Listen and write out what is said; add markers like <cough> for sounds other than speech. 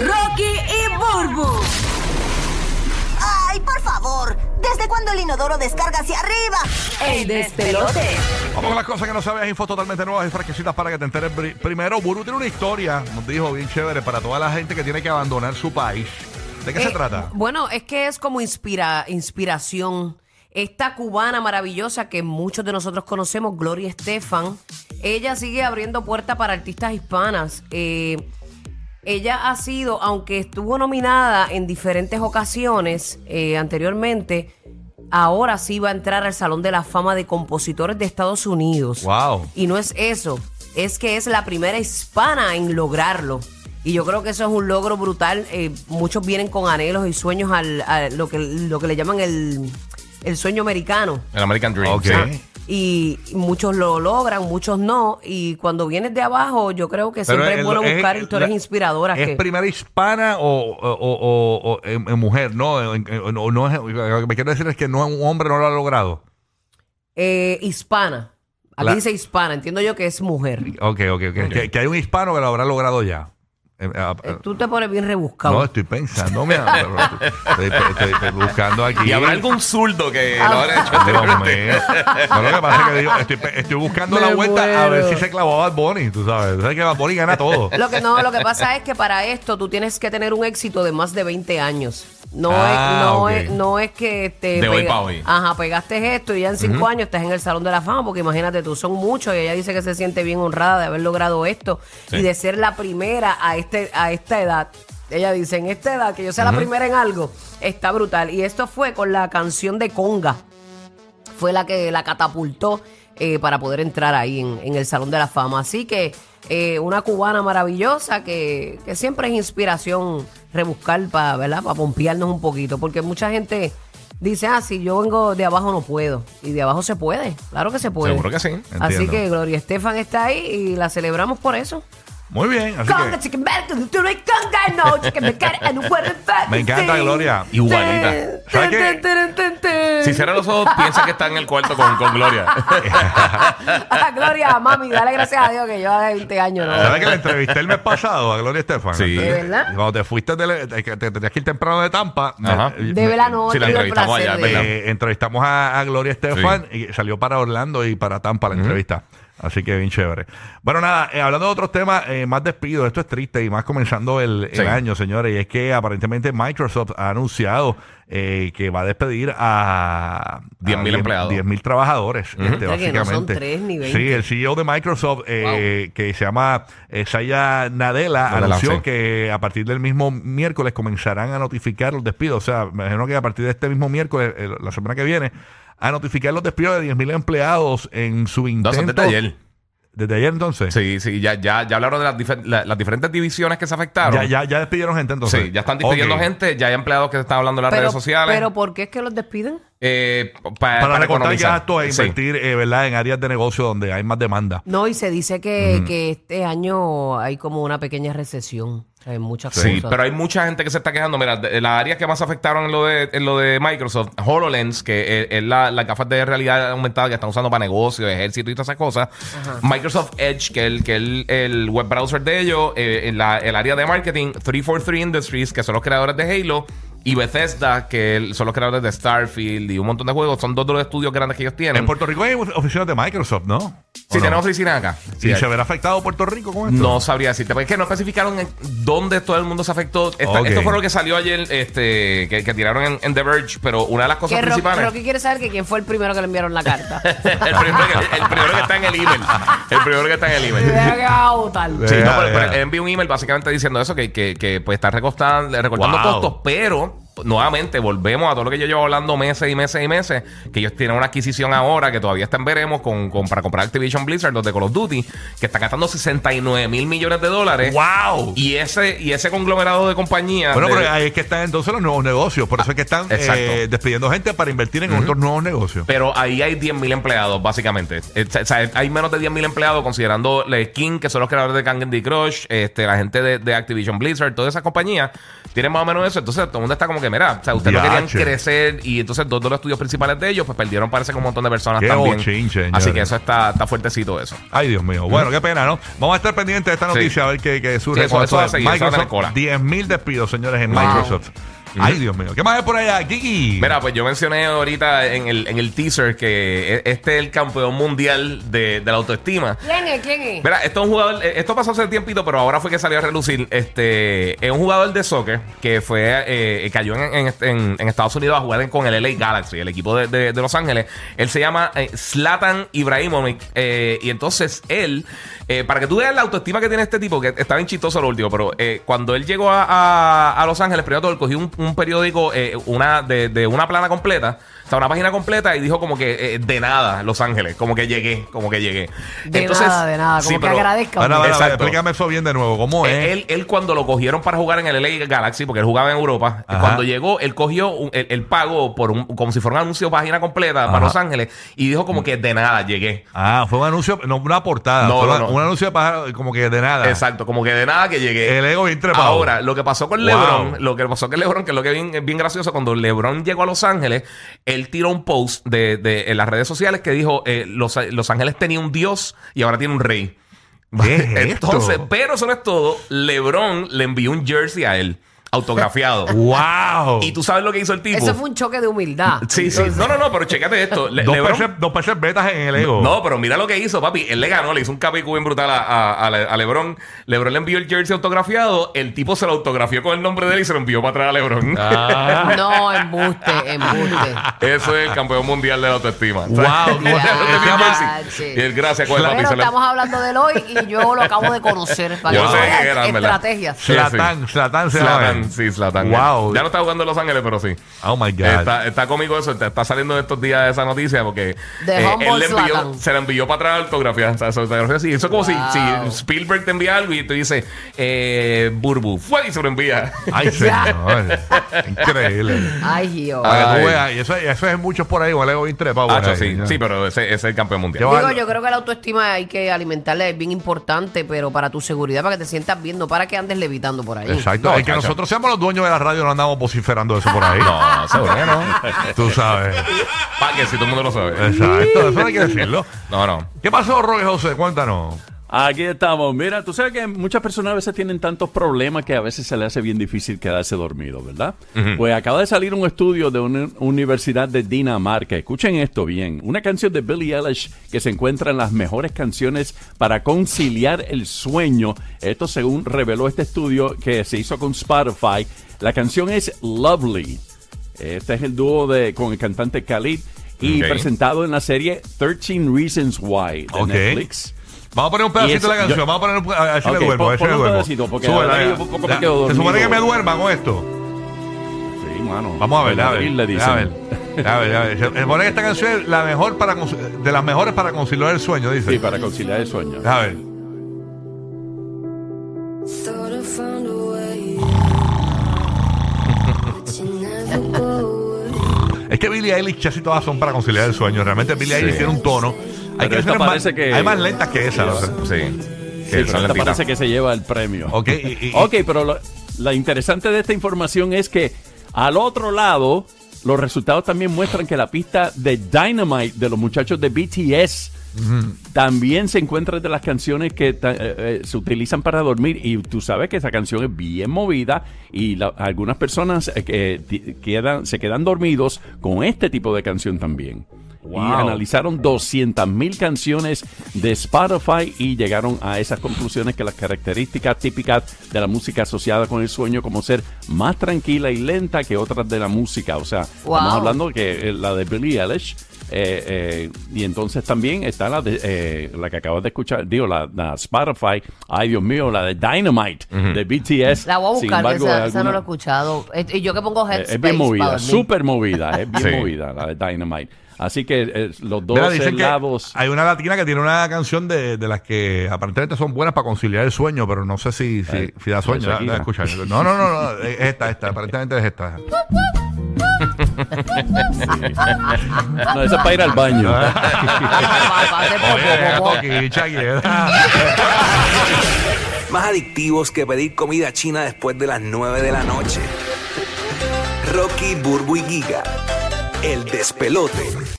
Rocky y Burbu. ¡Ay, por favor! ¿Desde cuándo el inodoro descarga hacia arriba? El despelote. Vamos con las cosas que no sabes, info totalmente nuevas y fresquecitas para que te enteres. Pri- Primero, Buru tiene una historia, nos dijo bien chévere, para toda la gente que tiene que abandonar su país. ¿De qué se Eh, trata? Bueno, es que es como inspira, inspiración. Esta cubana maravillosa que muchos de nosotros conocemos, Gloria Estefan, ella sigue abriendo puertas para artistas hispanas. Eh, ella ha sido, aunque estuvo nominada en diferentes ocasiones eh, anteriormente, ahora sí va a entrar al Salón de la Fama de Compositores de Estados Unidos. Wow. Y no es eso, es que es la primera hispana en lograrlo. Y yo creo que eso es un logro brutal. Eh, muchos vienen con anhelos y sueños al, a lo, que, lo que le llaman el, el sueño americano. El American Dream. Ok. sí. Y muchos lo logran, muchos no. Y cuando vienes de abajo, yo creo que Pero siempre es, bueno es- buscar historias la- inspiradoras. ¿Es que- primera hispana o, o- o- o- o en, en mujer? No, en- no es, lo que me quiero decir es que no un hombre no lo ha logrado. eh, hispana. Aquí La- dice hispana, entiendo yo que es mujer. Ok, ok, ok. Que, que hay un hispano que lo habrá logrado ya. Eh, ah, Eh, Tú te pones bien rebuscado. no, estoy pensando, pero estoy, estoy- estoy buscando aquí. Y habrá algún zurdo que Ah. lo habrá hecho Dios anteriormente. mío. No, lo que pasa es que digo, estoy, estoy buscando Me la vuelta a ver muero. si se clavó Bad Bunny, tú sabes. Tú sabes que Bad Bunny gana todo. Lo que no, lo que pasa es que para esto tú tienes que tener un éxito de más de 20 años. No, Ah, es, no, ok. es, no es que te De hoy pa' hoy. Ajá, pegaste esto y ya en cinco años estás en el Salón de la Fama, porque imagínate tú, son muchos y ella dice que se siente bien honrada de haber logrado esto Sí. y de ser la primera a este a esta edad. Ella dice, en esta edad, que yo sea la primera en algo, está brutal. Y esto fue con la canción de Conga fue la que la catapultó eh, para poder entrar ahí en, en el Salón de la Fama. Así que eh, una cubana maravillosa que, que siempre es inspiración rebuscar para, ¿verdad? Para pompearnos un poquito. Porque mucha gente dice, ah, si yo vengo de abajo no puedo. Y de abajo se puede, claro que se puede. Seguro que sí. Así que Gloria Estefan está ahí y la celebramos por eso. Muy bien, así Conga, que me encanta Gloria. Igualita. Si cierra los ojos, piensa que está en el cuarto con, con Gloria. <laughs> Gloria, mami, dale gracias a Dios que yo hace 20 años, ¿no? ¿Sabes que la entrevisté el mes pasado a Gloria Estefan? Sí. ¿De verdad? Cuando te fuiste, de, te, te tenías que ir temprano de Tampa. Ajá. me- De verdad no, Sí, la entrevistamos allá. Eh, entrevistamos a, a Gloria Estefan y salió para Orlando y para Tampa la entrevista. Así que bien chévere. Bueno, nada, eh, hablando de otros temas, eh, más despido, esto es triste y más comenzando el, el Sí. año, señores, y es que aparentemente Microsoft ha anunciado eh, que va a despedir a 10.000 a empleados. 10.000 trabajadores, este, O sea, que no son tres ni veinte. Sí, el CEO de Microsoft, eh, que se llama eh, Saya Nadella, Nadella, anunció sí. que a partir del mismo miércoles comenzarán a notificar los despidos. O sea, me imagino que a partir de este mismo miércoles, eh, la semana que viene, a notificar los despidos de 10.000 empleados en su No, intento. son desde ayer. Desde ayer, entonces. Sí, sí, ya, ya, ya hablaron de las, difer- la- las diferentes divisiones que se afectaron. Ya, ya, ya despidieron gente, entonces. Sí, ya están despidiendo gente, ya hay empleados que están hablando en las pero, redes sociales. Pero ¿por qué es que los despiden? Eh, pa- Para, recortar economizar. gastos e Sí. invertir eh, ¿verdad? en áreas de negocio donde hay más demanda. No, y se dice que, que este año hay como una pequeña recesión en muchas Sí, cosas. pero hay mucha gente que se está quejando. Mira, de- las áreas que más afectaron en lo de, en lo de Microsoft, HoloLens, que es, es la, la gafas de realidad aumentada que están usando para negocios, ejército y todas esas cosas. Microsoft Edge, que es el, que el, el web browser de ellos, eh, en la, el área de marketing, 343 Industries, que son los creadores de Halo. Y Bethesda, que son los creadores de Starfield y un montón de juegos, son dos de los estudios grandes que ellos tienen. En Puerto Rico hay oficinas de Microsoft, ¿no? Sí, ¿O no? tenemos oficinas acá. Sí, ¿Y hay. se verá afectado Puerto Rico con esto? No sabría decirte, porque es que no especificaron en dónde todo el mundo se afectó. Esta-. Esto fue lo que salió ayer, este, que, que tiraron en, en The Verge, pero una de las cosas que principales. Rocky quiere saber que quién fue el primero que le enviaron la carta. <laughs> el, primero que, el primero que está en el email. El primero que está en el email. Que va a votar. Sí, no, pero, pero envió un email básicamente diciendo eso, que, que, que pues está recortando, recortando Wow. costos, pero nuevamente volvemos a todo lo que yo llevo hablando meses y meses y meses, que ellos tienen una adquisición ahora que todavía está en veremos con, con- para comprar Activision Blizzard, los de Call of Duty, que están gastando 69 mil millones de dólares. ¡Wow! Y ese, y ese conglomerado de compañías. Bueno, de- pero ahí es que están entonces los nuevos negocios. Por eso es que están eh, despidiendo gente para invertir en otros nuevos negocios. Pero ahí hay 10.000 empleados, básicamente. Eh, O sea, hay menos de 10.000 empleados, considerando la Skin, que son los creadores de Candy Crush, este, la gente de, de Activision Blizzard, todas esas compañías, tienen más o menos eso. Entonces, todo el mundo está como que mira, o sea, ustedes no querían crecer y entonces dos de los estudios principales de ellos, pues perdieron, parece que un montón de personas Qué también. bochinche, Así que eso está, está fuertecito eso. Ay, Dios mío. Bueno, qué pena, ¿no? Vamos a estar pendientes de esta Sí. noticia a ver qué, qué surge Sí, eso- eso va a seguir, eso va a tener Microsoft. cola. 10.000 despidos, señores, en Wow. Microsoft. Ay, Dios mío. ¿Qué más hay por allá, Kiki? Mira, pues yo mencioné ahorita en el, en el teaser que e- este es el campeón mundial de, de la autoestima. ¿Quién es? ¿Quién es? Mira, esto es un jugador, eh, esto pasó hace tiempito, pero ahora fue que salió a relucir. Este es un jugador de soccer que fue, eh, cayó en, en- en- en Estados Unidos a jugar con el LA Galaxy, el equipo de, de- de Los Ángeles. Él se llama eh, Zlatan Ibrahimovic. eh, y entonces él, eh, para que tú veas la autoestima que tiene este tipo, que está bien chistoso lo último, pero eh, cuando él llegó a, a- a Los Ángeles, primero todo, él cogió un, un periódico, eh, una de, de una plana completa. O sea, una página completa y dijo como que eh, de nada, Los Ángeles, como que llegué, como que llegué. De nada, de nada. Como sí, que pero- agradezca. Ahora, ahora, Exacto. explícame eso bien de nuevo. ¿Cómo es? Eh, él, él cuando lo cogieron para jugar en el LA Galaxy, porque él jugaba en Europa, Ajá. cuando llegó, él cogió un- el, el pago por un, como si fuera un anuncio página completa Ajá. para Los Ángeles y dijo como que de nada llegué. Ah, fue un anuncio, no una portada. No, fue no, un anuncio de pájaro, como que de nada. Exacto, como que de nada que llegué. El ego bien trepado. Ahora, lo que pasó con Wow. LeBron, lo que pasó con LeBron, que es lo que es bien, es bien gracioso, cuando LeBron llegó a Los Ángeles, él tiró un post de, de- en las redes sociales que dijo, eh, Los, Los Ángeles tenía un dios y ahora tiene un rey. ¿Qué es <laughs> esto? Entonces, pero eso no es todo. LeBron le envió un jersey a él, autografiado. <laughs> ¡Wow! y tú sabes lo que hizo el tipo. Eso fue un choque de humildad. Sí, sí. No, no, no, pero chécate esto. Le- dos, LeBron- peces, dos peces betas en el ego. no, pero mira lo que hizo, papi. Él le ganó, le hizo un capicú bien brutal a, a- a Le- a LeBron. LeBron le envió el jersey autografiado. El tipo se lo autografió con el nombre de él y se lo envió para atrás a LeBron. Ah. No, embuste, embuste. Eso es el campeón mundial de la autoestima. Wow, ¿cómo se- Ya, se llama? jersey. Y él, gracias, con el papi. Pero se le- estamos hablando de él hoy y yo lo acabo de conocer. Para Yo que sé veas que era, en verdad. estrategias. Sí, Zlatan, Zlatan se llama. Zlatan, él. Sí, Zlatan. Wow. Ya no está jugando en Los Ángeles, pero sí. Oh my God. Está, está cómico eso, está, está saliendo de estos días esa noticia porque eh, él le envió, se la envió para atrás autografía. O sea, autografía. Eso es como si, Wow. si Spielberg te envía algo y te dice eh, Burbu, fue y se lo envía. Ay, <laughs> señor. Increíble. Ay, Gio. Para que tú veas, y eso, eso es muchos por ahí, bien trepado. Ah, ahí. sí, sí, pero ese, ese es el campeón mundial. Yo- Digo, yo creo que la autoestima hay que alimentarla, es bien importante, pero para tu seguridad, para que te sientas bien, no para que andes levitando por ahí. Exacto. No, es que nosotros seamos los dueños de la radio, no andamos vociferando eso por ahí. No, seguro que no. <laughs> Tú sabes. Pa' que si todo el mundo lo sabe. Exacto, eso no hay que decirlo. No, no. ¿Qué pasó, Roque José? Cuéntanos. Aquí estamos. Mira, tú sabes que muchas personas a veces tienen tantos problemas que a veces se les hace bien difícil quedarse dormido, ¿verdad? Pues acaba de salir un estudio de una universidad de Dinamarca. Escuchen esto bien. Una canción de Billie Eilish que se encuentra en las mejores canciones para conciliar el sueño. Esto según reveló este estudio que se hizo con Spotify. La canción es Lovely. Este es el dúo de, con el cantante Khalid y presentado en la serie 13 Reasons Why de. Netflix. Vamos a poner un pedacito eso- de la canción. yo- Vamos a poner un, a ver si Ok, me duermo. A ver si pon- me duermo. pedacito, porque Se supone que me duerma con esto. Sí, mano. Vamos a ver, a ver. A ver, a ver, a ver. Se supone que esta canción es la mejor para, de las mejores para conciliar el sueño, dice. Sí, para conciliar el sueño. A ver. Es que Billie Eilish casi todas son para conciliar el sueño. Realmente Billie Eilish tiene un tono. Hay Pero esta más, que- hay más lentas que esa. Sí. Sí, pero esta parece que se lleva el premio. Ok, y- y- Ok, pero lo, la interesante de esta información es que al otro lado, los resultados también muestran que la pista de Dynamite de los muchachos de BTS también se encuentra entre las canciones que eh, eh, se utilizan para dormir. Y tú sabes que esa canción es bien movida y la- algunas personas eh, quedan, se quedan dormidos con este tipo de canción también. Wow. Y analizaron 200 mil canciones de Spotify y llegaron a esas conclusiones que las características típicas de la música asociada con el sueño como ser más tranquila y lenta que otras de la música. O sea, Wow. estamos hablando que eh, la de Billie Eilish eh, eh, y entonces también está la de eh, la que acabas de escuchar, digo, la, la Spotify, ay Dios mío, la de Dynamite de BTS. La voy a Sin buscar, embargo, esa, no la he escuchado. Y yo que pongo Headspace es bien movida, súper movida, es <laughs> bien Sí. movida la de Dynamite. Así que eh, los dos Mira, dicen que lados. hay una latina que tiene una canción de, de las que aparentemente son buenas para conciliar el sueño, pero no sé si, si, Ay, si da sueño. de Da- Shakira. da escuchar. No, no, no, no, es esta, esta, aparentemente es esta. No, esa es para ir al baño. Oye, Shakira. Más adictivos que pedir comida china después de las 9 de la noche. Rocky, Burbu y Giga. El despelote.